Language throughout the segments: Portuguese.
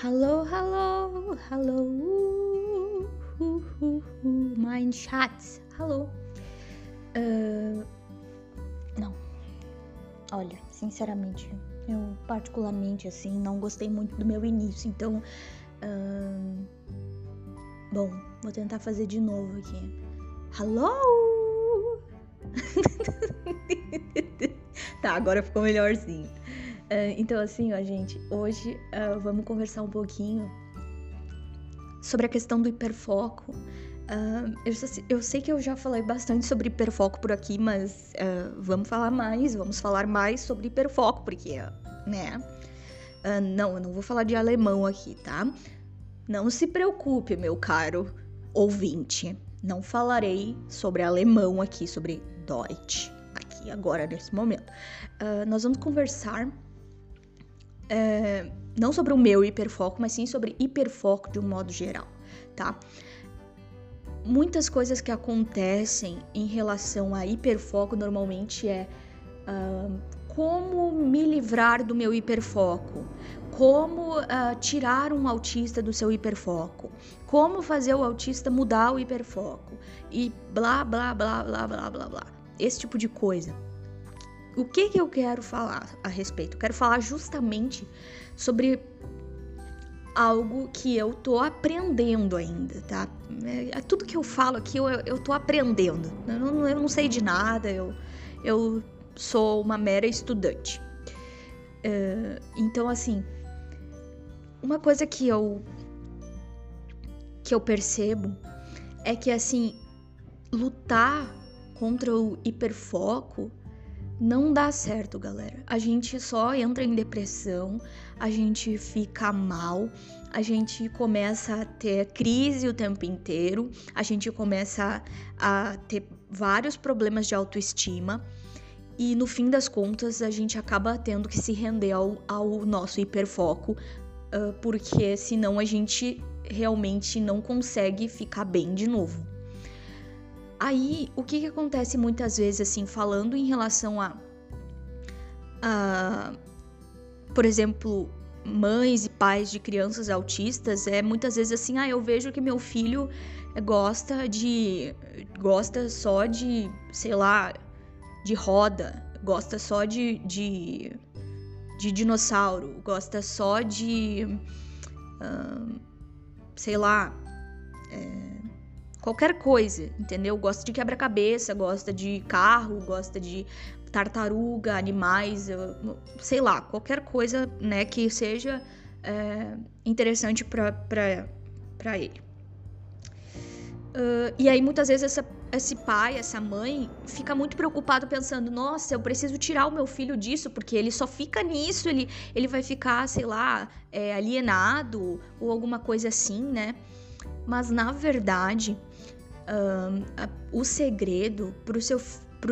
Hello, hello, hello, uh, uh, hello. Uh, não, olha, sinceramente, eu particularmente assim não gostei muito do meu início, então, uh, bom, vou tentar fazer de novo aqui. Hello. tá, agora ficou melhorzinho. Uh, então, assim, ó, gente, hoje uh, vamos conversar um pouquinho sobre a questão do hiperfoco. Uh, eu, eu, sei que eu já falei bastante sobre hiperfoco por aqui, mas vamos falar mais, vamos falar mais sobre hiperfoco, porque, né? não, eu não vou falar de alemão aqui, tá? Não se preocupe, meu caro ouvinte. Não falarei sobre alemão aqui, sobre Deutsch, aqui agora, nesse momento. nós vamos conversar é, não sobre o meu hiperfoco, mas sim sobre hiperfoco de um modo geral, tá? Muitas coisas que acontecem em relação a hiperfoco normalmente é uh, como me livrar do meu hiperfoco, como uh, tirar um autista do seu hiperfoco, como fazer o autista mudar o hiperfoco e blá blá blá blá blá blá blá. Esse tipo de coisa o que, que eu quero falar a respeito? Eu quero falar justamente sobre algo que eu tô aprendendo ainda, tá? É, é tudo que eu falo aqui eu, eu tô aprendendo. Eu não, eu não sei de nada, eu, eu sou uma mera estudante. Uh, então, assim, uma coisa que eu que eu percebo é que assim lutar contra o hiperfoco não dá certo, galera. A gente só entra em depressão, a gente fica mal, a gente começa a ter crise o tempo inteiro, a gente começa a ter vários problemas de autoestima e no fim das contas a gente acaba tendo que se render ao, ao nosso hiperfoco, porque senão a gente realmente não consegue ficar bem de novo. Aí, o que, que acontece muitas vezes, assim, falando em relação a, a, por exemplo, mães e pais de crianças autistas, é muitas vezes assim, ah, eu vejo que meu filho gosta de. gosta só de, sei lá, de roda, gosta só de. de, de dinossauro, gosta só de. Uh, sei lá. É, qualquer coisa, entendeu? Gosta de quebra-cabeça, gosta de carro, gosta de tartaruga, animais, sei lá, qualquer coisa, né, que seja é, interessante para ele. Uh, e aí muitas vezes essa, esse pai, essa mãe fica muito preocupado pensando, nossa, eu preciso tirar o meu filho disso porque ele só fica nisso, ele, ele vai ficar, sei lá, é, alienado ou alguma coisa assim, né? Mas na verdade o segredo para o seu,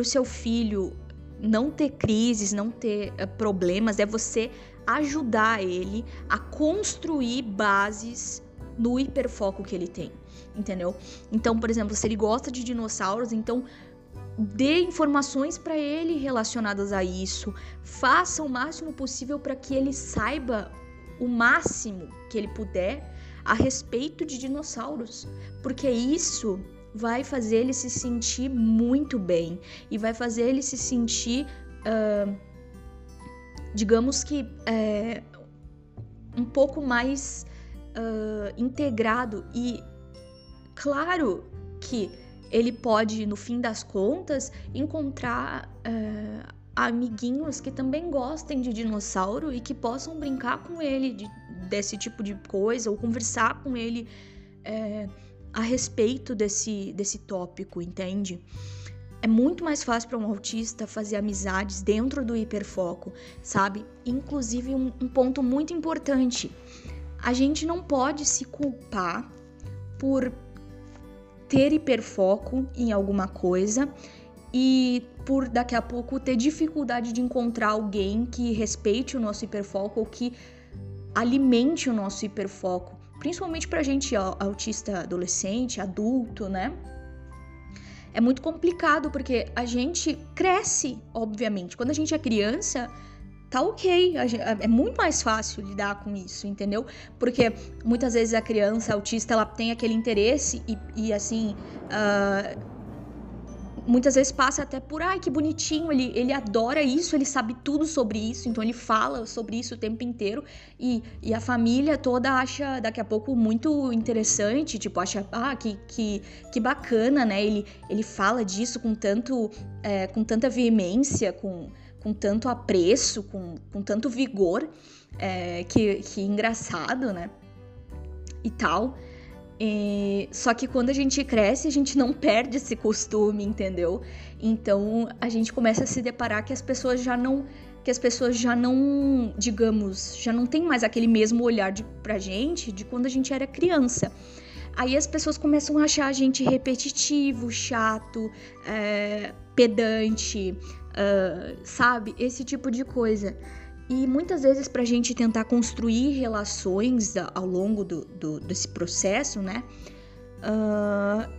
seu filho não ter crises, não ter uh, problemas, é você ajudar ele a construir bases no hiperfoco que ele tem, entendeu? Então, por exemplo, se ele gosta de dinossauros, então dê informações para ele relacionadas a isso, faça o máximo possível para que ele saiba o máximo que ele puder a respeito de dinossauros, porque isso vai fazer ele se sentir muito bem e vai fazer ele se sentir, uh, digamos que, é, um pouco mais uh, integrado. E claro que ele pode, no fim das contas, encontrar amiguinhos que também gostem de dinossauro e que possam brincar com ele de, desse tipo de coisa ou conversar com ele. É, a respeito desse, desse tópico, entende? É muito mais fácil para um autista fazer amizades dentro do hiperfoco, sabe? Inclusive, um, um ponto muito importante: a gente não pode se culpar por ter hiperfoco em alguma coisa e por daqui a pouco ter dificuldade de encontrar alguém que respeite o nosso hiperfoco ou que alimente o nosso hiperfoco principalmente pra gente autista adolescente, adulto, né? É muito complicado porque a gente cresce, obviamente. Quando a gente é criança, tá ok, é muito mais fácil lidar com isso, entendeu? Porque muitas vezes a criança autista ela tem aquele interesse e, e assim. Uh, muitas vezes passa até por, ai, que bonitinho, ele, ele adora isso, ele sabe tudo sobre isso, então ele fala sobre isso o tempo inteiro e, e a família toda acha daqui a pouco muito interessante, tipo, acha, ah, que, que, que bacana, né? Ele, ele fala disso com tanto, é, com tanta veemência, com, com tanto apreço, com, com tanto vigor, é, que, que engraçado, né? E tal. E, só que quando a gente cresce, a gente não perde esse costume, entendeu? Então a gente começa a se deparar que as pessoas já não. Que as pessoas já não, digamos, já não tem mais aquele mesmo olhar de, pra gente de quando a gente era criança. Aí as pessoas começam a achar a gente repetitivo, chato, é, pedante, uh, sabe? Esse tipo de coisa. E muitas vezes, para a gente tentar construir relações ao longo do, do desse processo, né? Uh,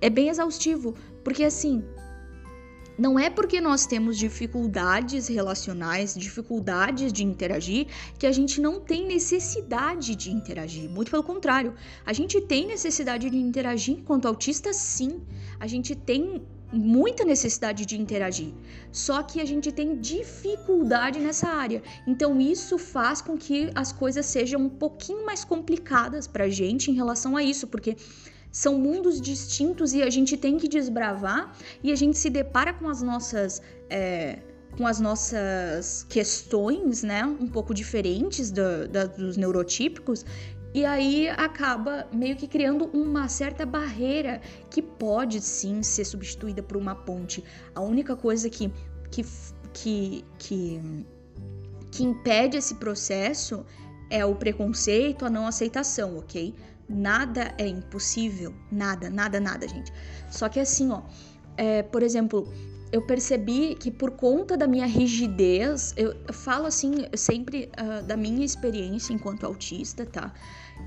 é bem exaustivo, porque assim, não é porque nós temos dificuldades relacionais, dificuldades de interagir, que a gente não tem necessidade de interagir. Muito pelo contrário, a gente tem necessidade de interagir enquanto autista, sim. A gente tem muita necessidade de interagir, só que a gente tem dificuldade nessa área. Então isso faz com que as coisas sejam um pouquinho mais complicadas pra gente em relação a isso, porque são mundos distintos e a gente tem que desbravar e a gente se depara com as nossas é, com as nossas questões, né, um pouco diferentes do, da, dos neurotípicos e aí acaba meio que criando uma certa barreira que pode sim ser substituída por uma ponte. A única coisa que, que, que, que, que impede esse processo é o preconceito, a não aceitação, ok? Nada é impossível, nada, nada, nada, gente. Só que assim, ó, é, por exemplo, eu percebi que por conta da minha rigidez, eu, falo assim sempre uh, da minha experiência enquanto autista, tá?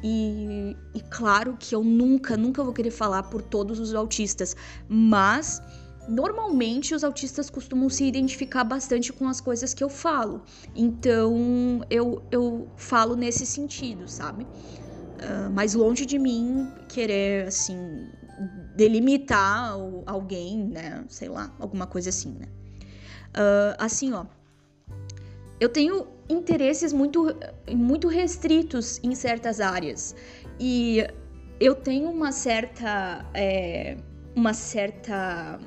E, e claro que eu nunca, nunca vou querer falar por todos os autistas, mas normalmente os autistas costumam se identificar bastante com as coisas que eu falo. Então eu, eu falo nesse sentido, sabe? Uh, mas longe de mim querer, assim, delimitar alguém, né? Sei lá, alguma coisa assim, né? Uh, assim, ó. Eu tenho interesses muito, muito restritos em certas áreas. E eu tenho uma certa. É, uma certa.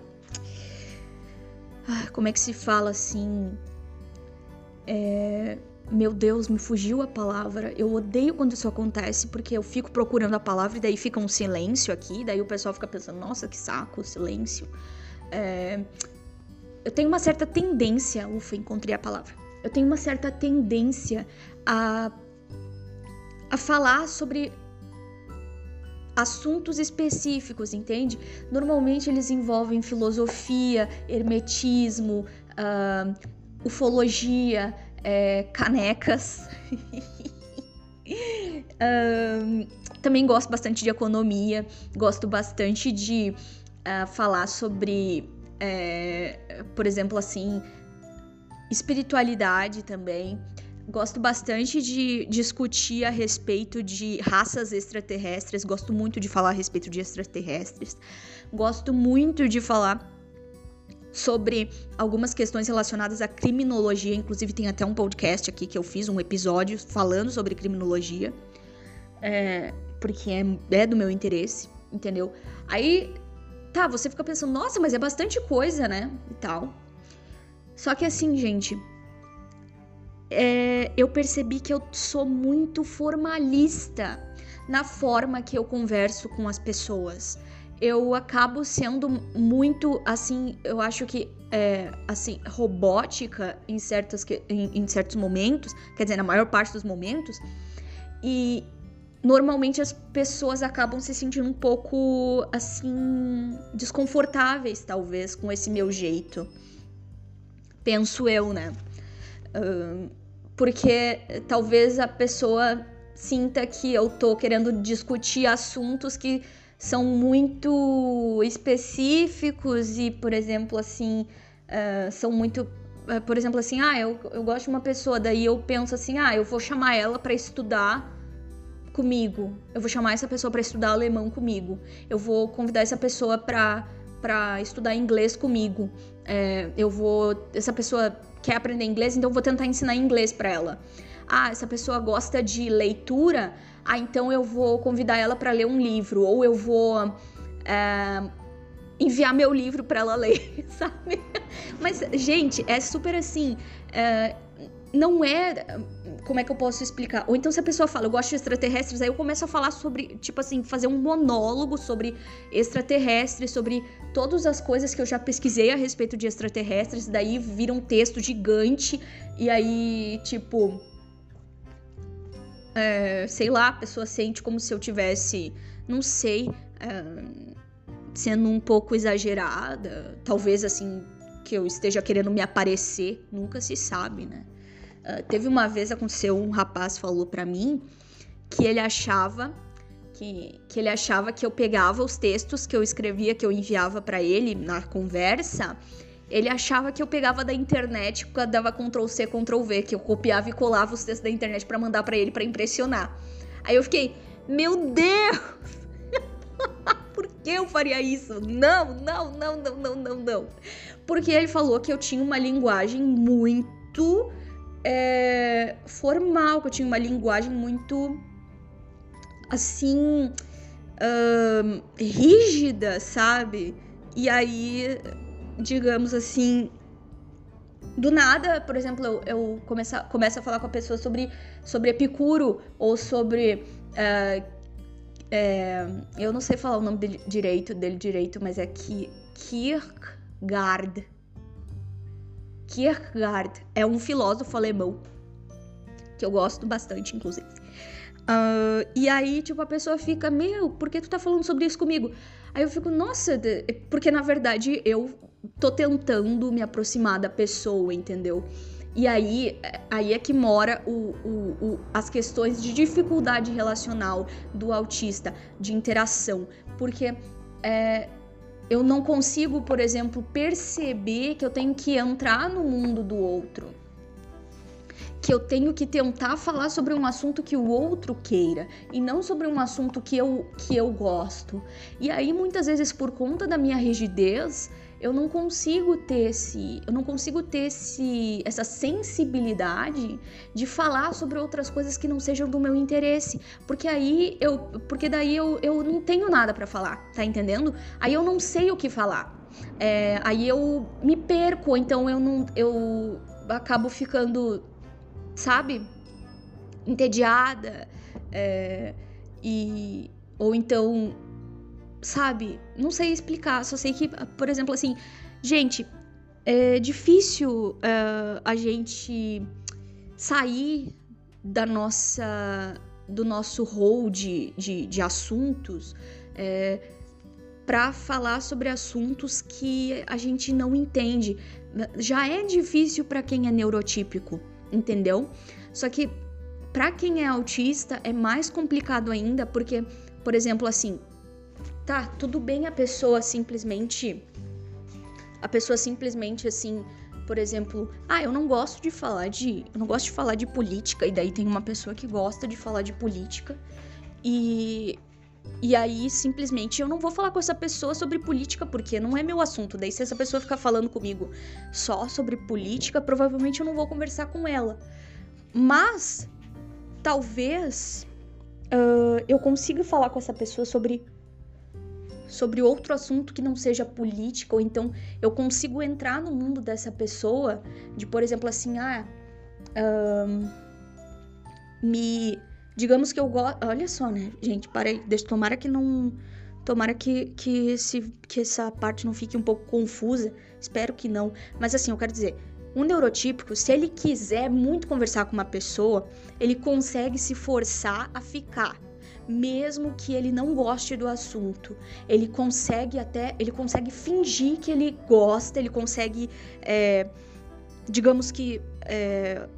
Ah, como é que se fala assim? É, meu Deus, me fugiu a palavra. Eu odeio quando isso acontece, porque eu fico procurando a palavra e daí fica um silêncio aqui, daí o pessoal fica pensando, nossa, que saco, silêncio. É, eu tenho uma certa tendência, ufa, encontrei a palavra eu tenho uma certa tendência a, a falar sobre assuntos específicos, entende? Normalmente eles envolvem filosofia, hermetismo, uh, ufologia, é, canecas. uh, também gosto bastante de economia, gosto bastante de uh, falar sobre, é, por exemplo, assim, espiritualidade também. Gosto bastante de discutir a respeito de raças extraterrestres, gosto muito de falar a respeito de extraterrestres. Gosto muito de falar sobre algumas questões relacionadas à criminologia, inclusive tem até um podcast aqui que eu fiz, um episódio falando sobre criminologia, é, porque é, é do meu interesse, entendeu? Aí, tá, você fica pensando, nossa, mas é bastante coisa, né? E tal. Só que assim, gente, é, eu percebi que eu sou muito formalista na forma que eu converso com as pessoas. Eu acabo sendo muito, assim, eu acho que, é, assim, robótica em, certas, em, em certos momentos, quer dizer, na maior parte dos momentos, e normalmente as pessoas acabam se sentindo um pouco, assim, desconfortáveis, talvez, com esse meu jeito penso eu, né? Uh, porque talvez a pessoa sinta que eu tô querendo discutir assuntos que são muito específicos e, por exemplo, assim, uh, são muito é, por exemplo, assim, ah, eu, eu gosto de uma pessoa, daí eu penso assim, ah, eu vou chamar ela para estudar comigo. Eu vou chamar essa pessoa para estudar alemão comigo. Eu vou convidar essa pessoa para para estudar inglês comigo. É, eu vou. Essa pessoa quer aprender inglês, então eu vou tentar ensinar inglês para ela. Ah, essa pessoa gosta de leitura, ah, então eu vou convidar ela para ler um livro, ou eu vou é, enviar meu livro para ela ler, sabe? Mas, gente, é super assim. É, não é. Como é que eu posso explicar? Ou então, se a pessoa fala, eu gosto de extraterrestres, aí eu começo a falar sobre, tipo assim, fazer um monólogo sobre extraterrestres, sobre todas as coisas que eu já pesquisei a respeito de extraterrestres, daí vira um texto gigante, e aí, tipo. É, sei lá, a pessoa sente como se eu tivesse, não sei, é, sendo um pouco exagerada, talvez assim, que eu esteja querendo me aparecer, nunca se sabe, né? Uh, teve uma vez aconteceu um rapaz falou para mim que ele achava que, que ele achava que eu pegava os textos que eu escrevia, que eu enviava para ele na conversa, ele achava que eu pegava da internet, dava Ctrl C, Ctrl V, que eu copiava e colava os textos da internet para mandar para ele para impressionar. Aí eu fiquei, meu Deus! Por que eu faria isso? Não, não, não, não, não, não, não. Porque ele falou que eu tinha uma linguagem muito é, formal, que eu tinha uma linguagem muito assim rígida, sabe? E aí, digamos assim, do nada, por exemplo, eu, eu começo, começo a falar com a pessoa sobre, sobre Epicuro ou sobre. Uh, é, eu não sei falar o nome dele direito, dele direito, mas é Kierkegaard. Kierkegaard é um filósofo alemão que eu gosto bastante, inclusive. Uh, e aí, tipo, a pessoa fica, meu, por que tu tá falando sobre isso comigo? Aí eu fico, nossa, porque na verdade eu tô tentando me aproximar da pessoa, entendeu? E aí, aí é que mora o, o, o, as questões de dificuldade relacional do autista, de interação. Porque é, eu não consigo, por exemplo, perceber que eu tenho que entrar no mundo do outro que eu tenho que tentar falar sobre um assunto que o outro queira e não sobre um assunto que eu, que eu gosto. E aí muitas vezes por conta da minha rigidez, eu não consigo ter esse, eu não consigo ter esse, essa sensibilidade de falar sobre outras coisas que não sejam do meu interesse, porque aí eu, porque daí eu, eu não tenho nada para falar, tá entendendo? Aí eu não sei o que falar. É, aí eu me perco, então eu não, eu acabo ficando sabe? Entediada. É, e. Ou então. Sabe? Não sei explicar. Só sei que, por exemplo, assim. Gente, é difícil uh, a gente sair da nossa do nosso rol de, de, de assuntos é, para falar sobre assuntos que a gente não entende. Já é difícil para quem é neurotípico entendeu? Só que para quem é autista é mais complicado ainda, porque, por exemplo, assim, tá, tudo bem a pessoa simplesmente a pessoa simplesmente assim, por exemplo, ah, eu não gosto de falar de, eu não gosto de falar de política e daí tem uma pessoa que gosta de falar de política e e aí, simplesmente, eu não vou falar com essa pessoa sobre política porque não é meu assunto. Daí, se essa pessoa ficar falando comigo só sobre política, provavelmente eu não vou conversar com ela. Mas, talvez uh, eu consiga falar com essa pessoa sobre sobre outro assunto que não seja política, ou então eu consigo entrar no mundo dessa pessoa, de por exemplo assim, ah, me Digamos que eu gosto. Olha só, né, gente? Parei. Deixa, tomara que não. Tomara que, que, esse, que essa parte não fique um pouco confusa. Espero que não. Mas assim, eu quero dizer. Um neurotípico, se ele quiser muito conversar com uma pessoa, ele consegue se forçar a ficar mesmo que ele não goste do assunto. Ele consegue até, ele consegue fingir que ele gosta, ele consegue, é, digamos que, é,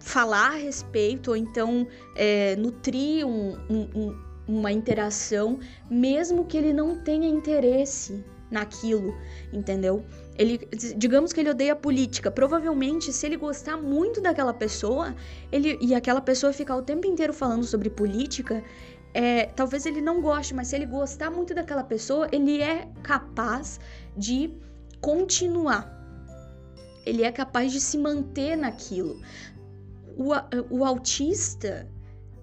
falar a respeito ou então é, nutrir um, um, um, uma interação, mesmo que ele não tenha interesse, naquilo, entendeu? Ele, digamos que ele odeia política. Provavelmente, se ele gostar muito daquela pessoa, ele e aquela pessoa ficar o tempo inteiro falando sobre política, é, talvez ele não goste, mas se ele gostar muito daquela pessoa, ele é capaz de continuar. Ele é capaz de se manter naquilo. O, o autista,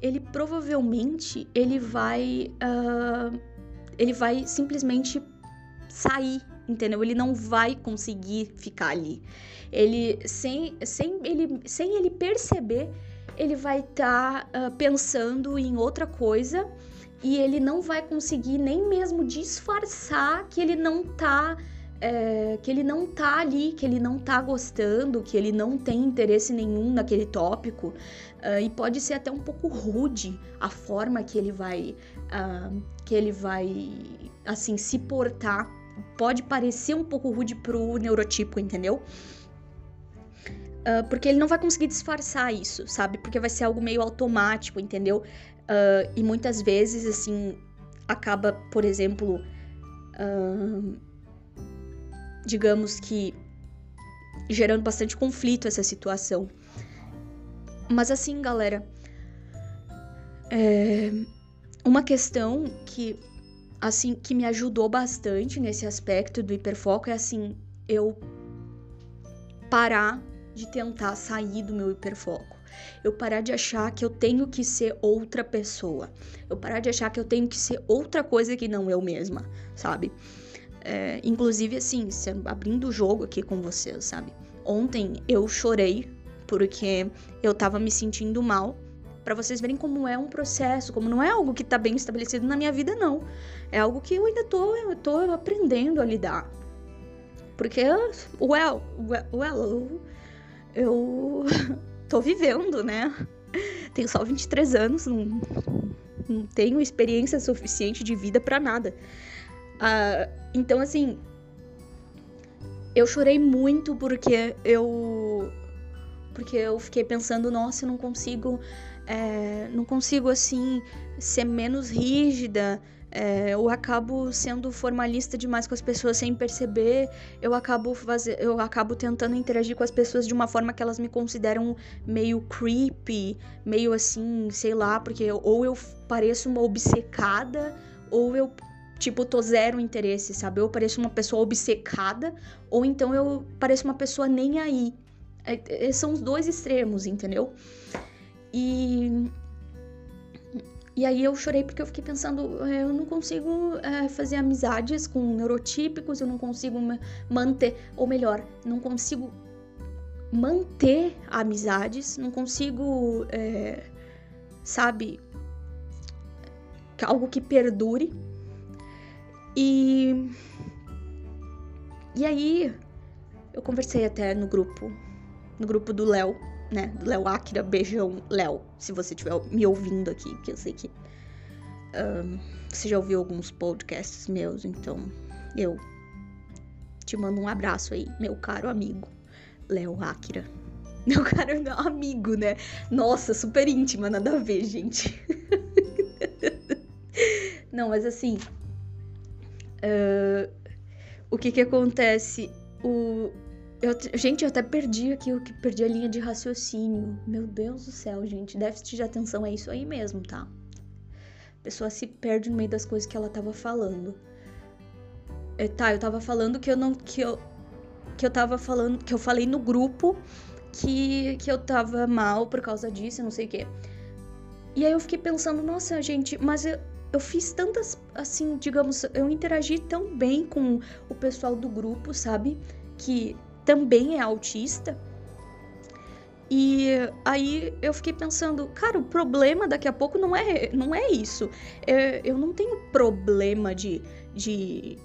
ele provavelmente ele vai uh, ele vai simplesmente sair, entendeu? Ele não vai conseguir ficar ali. Ele sem, sem, ele, sem ele perceber, ele vai estar tá, uh, pensando em outra coisa e ele não vai conseguir nem mesmo disfarçar que ele não tá é, que ele não tá ali, que ele não tá gostando, que ele não tem interesse nenhum naquele tópico. Uh, e pode ser até um pouco rude a forma que ele vai uh, que ele vai assim se portar. Pode parecer um pouco rude pro neurotipo, entendeu? Uh, porque ele não vai conseguir disfarçar isso, sabe? Porque vai ser algo meio automático, entendeu? e muitas vezes, assim, acaba, por exemplo, digamos que gerando bastante conflito essa situação. Mas assim, galera, é uma questão que assim que me ajudou bastante nesse aspecto do hiperfoco é assim, eu parar de tentar sair do meu hiperfoco. Eu parar de achar que eu tenho que ser outra pessoa. Eu parar de achar que eu tenho que ser outra coisa que não eu mesma, sabe? É, inclusive, assim, abrindo o jogo aqui com vocês, sabe? Ontem eu chorei porque eu tava me sentindo mal. Para vocês verem como é um processo, como não é algo que tá bem estabelecido na minha vida, não. É algo que eu ainda tô, eu tô aprendendo a lidar. Porque, well, well, well eu tô vivendo, né? Tenho só 23 anos, não, não tenho experiência suficiente de vida para nada. Uh, então, assim, eu chorei muito porque eu porque eu fiquei pensando, nossa, eu não consigo, é, não consigo assim ser menos rígida. É, eu acabo sendo formalista demais com as pessoas sem perceber. Eu acabo fazer, eu acabo tentando interagir com as pessoas de uma forma que elas me consideram meio creepy, meio assim, sei lá, porque ou eu pareço uma obcecada ou eu tipo, tô zero interesse, sabe? Eu pareço uma pessoa obcecada, ou então eu pareço uma pessoa nem aí. É, é, são os dois extremos, entendeu? E. E aí eu chorei porque eu fiquei pensando, é, eu não consigo é, fazer amizades com neurotípicos, eu não consigo manter, ou melhor, não consigo manter amizades, não consigo, é, sabe, algo que perdure. E e aí eu conversei até no grupo no grupo do Léo, né? Do Léo Akira, beijão, Léo, se você estiver me ouvindo aqui, que eu sei que um, você já ouviu alguns podcasts meus, então eu te mando um abraço aí, meu caro amigo, Léo Akira. Meu caro amigo, né? Nossa, super íntima, nada a ver, gente. Não, mas assim. Uh, o que que acontece? O, eu, gente, eu até perdi aqui, eu perdi a linha de raciocínio. Meu Deus do céu, gente. Déficit de atenção é isso aí mesmo, tá? A pessoa se perde no meio das coisas que ela tava falando. É, tá, eu tava falando que eu não. que eu. que eu tava falando. que eu falei no grupo que, que eu tava mal por causa disso, não sei o quê. E aí eu fiquei pensando, nossa, gente, mas eu, eu fiz tantas, assim, digamos, eu interagi tão bem com o pessoal do grupo, sabe? Que também é autista. E aí eu fiquei pensando, cara, o problema daqui a pouco não é, não é isso. É, eu não tenho problema de, de,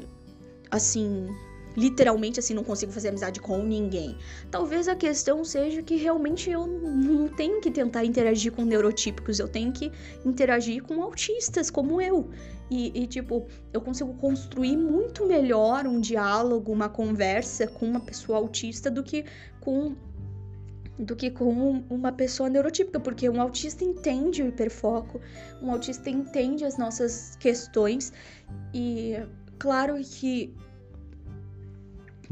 assim, literalmente assim, não consigo fazer amizade com ninguém. Talvez a questão seja que realmente eu não tenho que tentar interagir com neurotípicos, eu tenho que interagir com autistas como eu. E, e, tipo, eu consigo construir muito melhor um diálogo, uma conversa com uma pessoa autista do que com do que com uma pessoa neurotípica, porque um autista entende o hiperfoco, um autista entende as nossas questões e claro que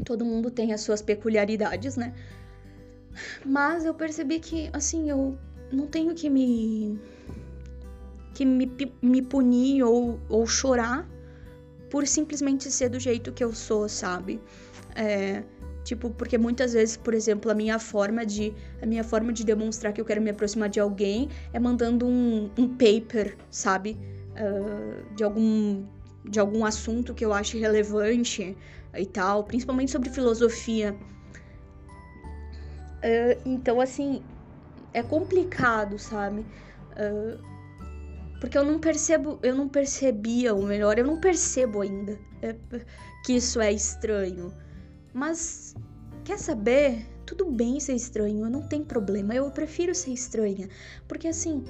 Todo mundo tem as suas peculiaridades, né? Mas eu percebi que, assim, eu não tenho que me. que me, me punir ou, ou chorar por simplesmente ser do jeito que eu sou, sabe? É, tipo, porque muitas vezes, por exemplo, a minha forma de a minha forma de demonstrar que eu quero me aproximar de alguém é mandando um, um paper, sabe? Uh, de algum de algum assunto que eu ache relevante e tal, principalmente sobre filosofia. Uh, então, assim, é complicado, sabe? Uh, porque eu não percebo, eu não percebia, ou melhor, eu não percebo ainda é, que isso é estranho. Mas, quer saber? Tudo bem ser estranho, não tem problema. Eu prefiro ser estranha. Porque assim,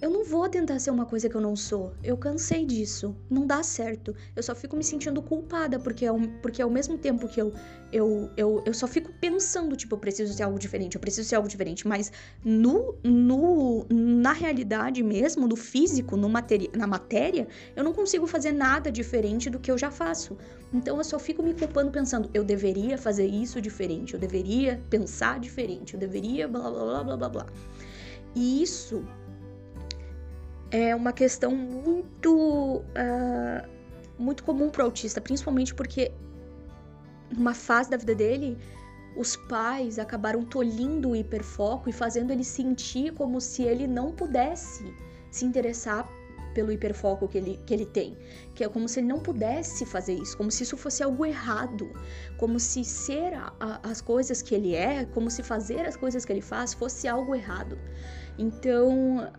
eu não vou tentar ser uma coisa que eu não sou. Eu cansei disso. Não dá certo. Eu só fico me sentindo culpada, porque, ao, porque ao mesmo tempo que eu, eu, eu, eu só fico pensando, tipo, eu preciso ser algo diferente, eu preciso ser algo diferente. Mas no, no, na realidade mesmo, no físico, no materi na matéria, eu não consigo fazer nada diferente do que eu já faço. Então eu só fico me culpando pensando, eu deveria fazer isso diferente, eu deveria pensar diferente, eu deveria blá blá blá blá blá blá. E isso é uma questão muito, uh, muito comum para o autista, principalmente porque numa fase da vida dele, os pais acabaram tolhindo o hiperfoco e fazendo ele sentir como se ele não pudesse se interessar pelo hiperfoco que ele, que ele tem. Que é como se ele não pudesse fazer isso, como se isso fosse algo errado, como se ser a, a, as coisas que ele é, como se fazer as coisas que ele faz fosse algo errado. Então,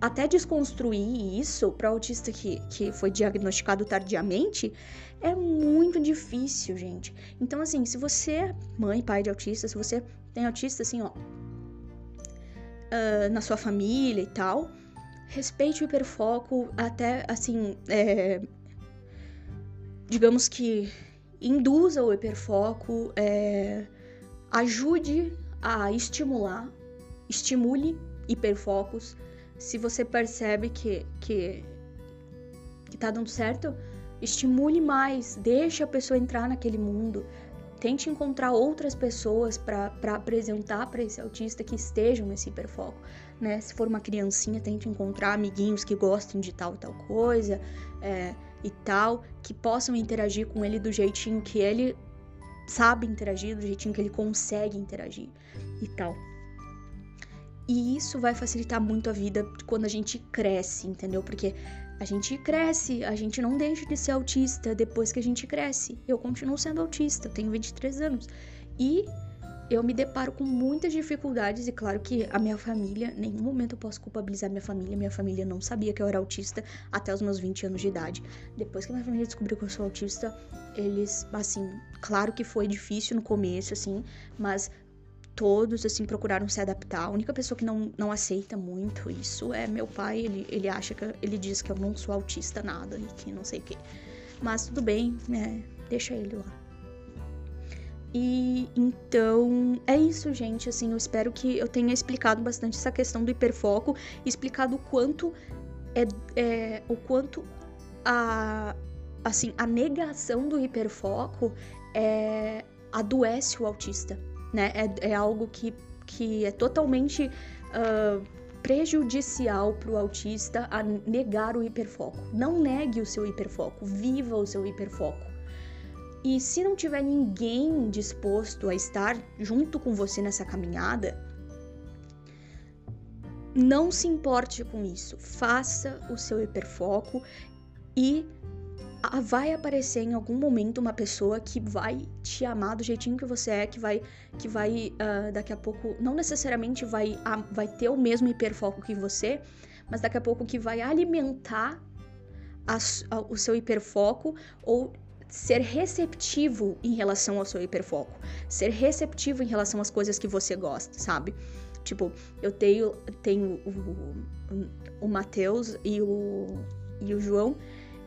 até desconstruir isso para autista que, que foi diagnosticado tardiamente é muito difícil, gente. Então, assim, se você é mãe, pai de autista, se você tem autista, assim, ó, uh, na sua família e tal, respeite o hiperfoco, até, assim, é, digamos que induza o hiperfoco, é, ajude a estimular, estimule hiperfocos se você percebe que, que, que tá dando certo, estimule mais, deixe a pessoa entrar naquele mundo. Tente encontrar outras pessoas para apresentar para esse autista que estejam nesse hiperfoco, né? Se for uma criancinha, tente encontrar amiguinhos que gostem de tal e tal coisa é, e tal, que possam interagir com ele do jeitinho que ele sabe interagir, do jeitinho que ele consegue interagir e tal. E isso vai facilitar muito a vida quando a gente cresce, entendeu? Porque a gente cresce, a gente não deixa de ser autista depois que a gente cresce. Eu continuo sendo autista, tenho 23 anos. E eu me deparo com muitas dificuldades, e claro que a minha família, em nenhum momento eu posso culpabilizar minha família. Minha família não sabia que eu era autista até os meus 20 anos de idade. Depois que minha família descobriu que eu sou autista, eles, assim, claro que foi difícil no começo, assim, mas todos, assim, procuraram se adaptar. A única pessoa que não, não aceita muito isso é meu pai. Ele, ele acha que. Ele diz que eu não sou autista nada e que não sei o quê. Mas tudo bem, né? Deixa ele lá. E então é isso, gente. Assim, eu espero que eu tenha explicado bastante essa questão do hiperfoco, explicado o quanto é, é o quanto a assim a negação do hiperfoco é adoece o autista né? É, é algo que, que é totalmente uh, prejudicial para o autista a negar o hiperfoco. Não negue o seu hiperfoco, viva o seu hiperfoco. E se não tiver ninguém disposto a estar junto com você nessa caminhada, não se importe com isso. Faça o seu hiperfoco e vai aparecer em algum momento uma pessoa que vai te amar do jeitinho que você é, que vai, que vai uh, daqui a pouco, não necessariamente vai, vai ter o mesmo hiperfoco que você, mas daqui a pouco que vai alimentar a, a, o seu hiperfoco ou ser receptivo em relação ao seu hiperfoco, ser receptivo em relação às coisas que você gosta, sabe? Tipo, eu tenho, tenho o, o, o Matheus e o, e o João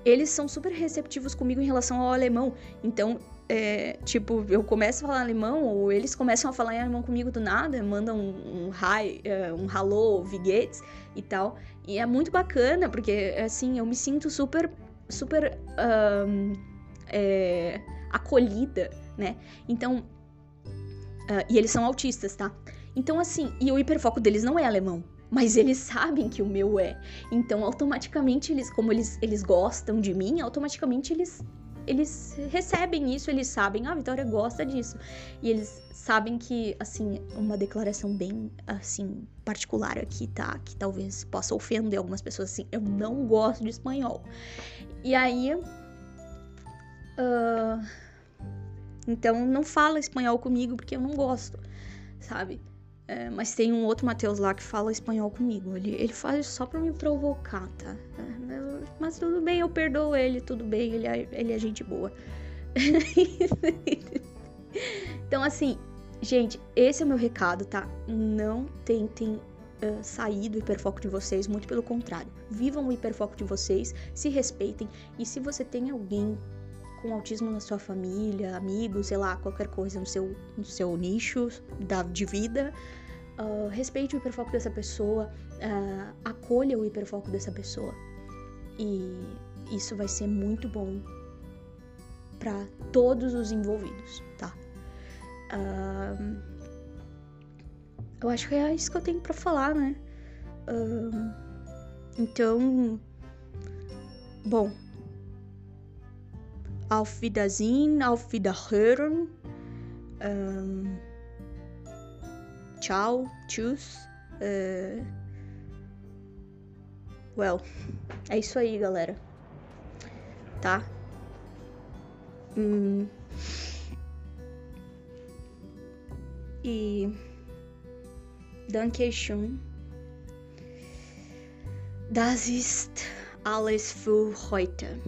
eles são super receptivos comigo em relação ao alemão. Então, é, tipo, eu começo a falar alemão, ou eles começam a falar em alemão comigo do nada, mandam um, um hi, uh, um hallo, wie geht's e tal. E é muito bacana, porque, assim, eu me sinto super, super um, é, acolhida né? Então, uh, e eles são autistas, tá? Então, assim, e o hiperfoco deles não é alemão, mas eles sabem que o meu é. Então, automaticamente, eles, como eles, eles gostam de mim, automaticamente eles, eles recebem isso, eles sabem, ah, a Vitória gosta disso. E eles sabem que, assim, uma declaração bem, assim, particular aqui, tá? Que talvez possa ofender algumas pessoas, assim, eu não gosto de espanhol. E aí. Uh, então, não fala espanhol comigo porque eu não gosto, sabe? É, mas tem um outro Matheus lá que fala espanhol comigo. Ele, ele faz só pra me provocar, tá? É, mas tudo bem, eu perdoo ele, tudo bem, ele é, ele é gente boa. então, assim, gente, esse é o meu recado, tá? Não tentem uh, sair do hiperfoco de vocês, muito pelo contrário. Vivam o hiperfoco de vocês, se respeitem e se você tem alguém com autismo na sua família, amigos, sei lá, qualquer coisa no seu, no seu nicho da, de vida, uh, respeite o hiperfoco dessa pessoa, uh, acolha o hiperfoco dessa pessoa. E isso vai ser muito bom para todos os envolvidos, tá? Uh, eu acho que é isso que eu tenho para falar, né? então, bom, Auf Wiedersehen, auf Wiederhören. Um, tchau, tschüss. Uh, well, é isso aí, galera. Tá? Hum. E. Danke schön. Das ist alles für heute.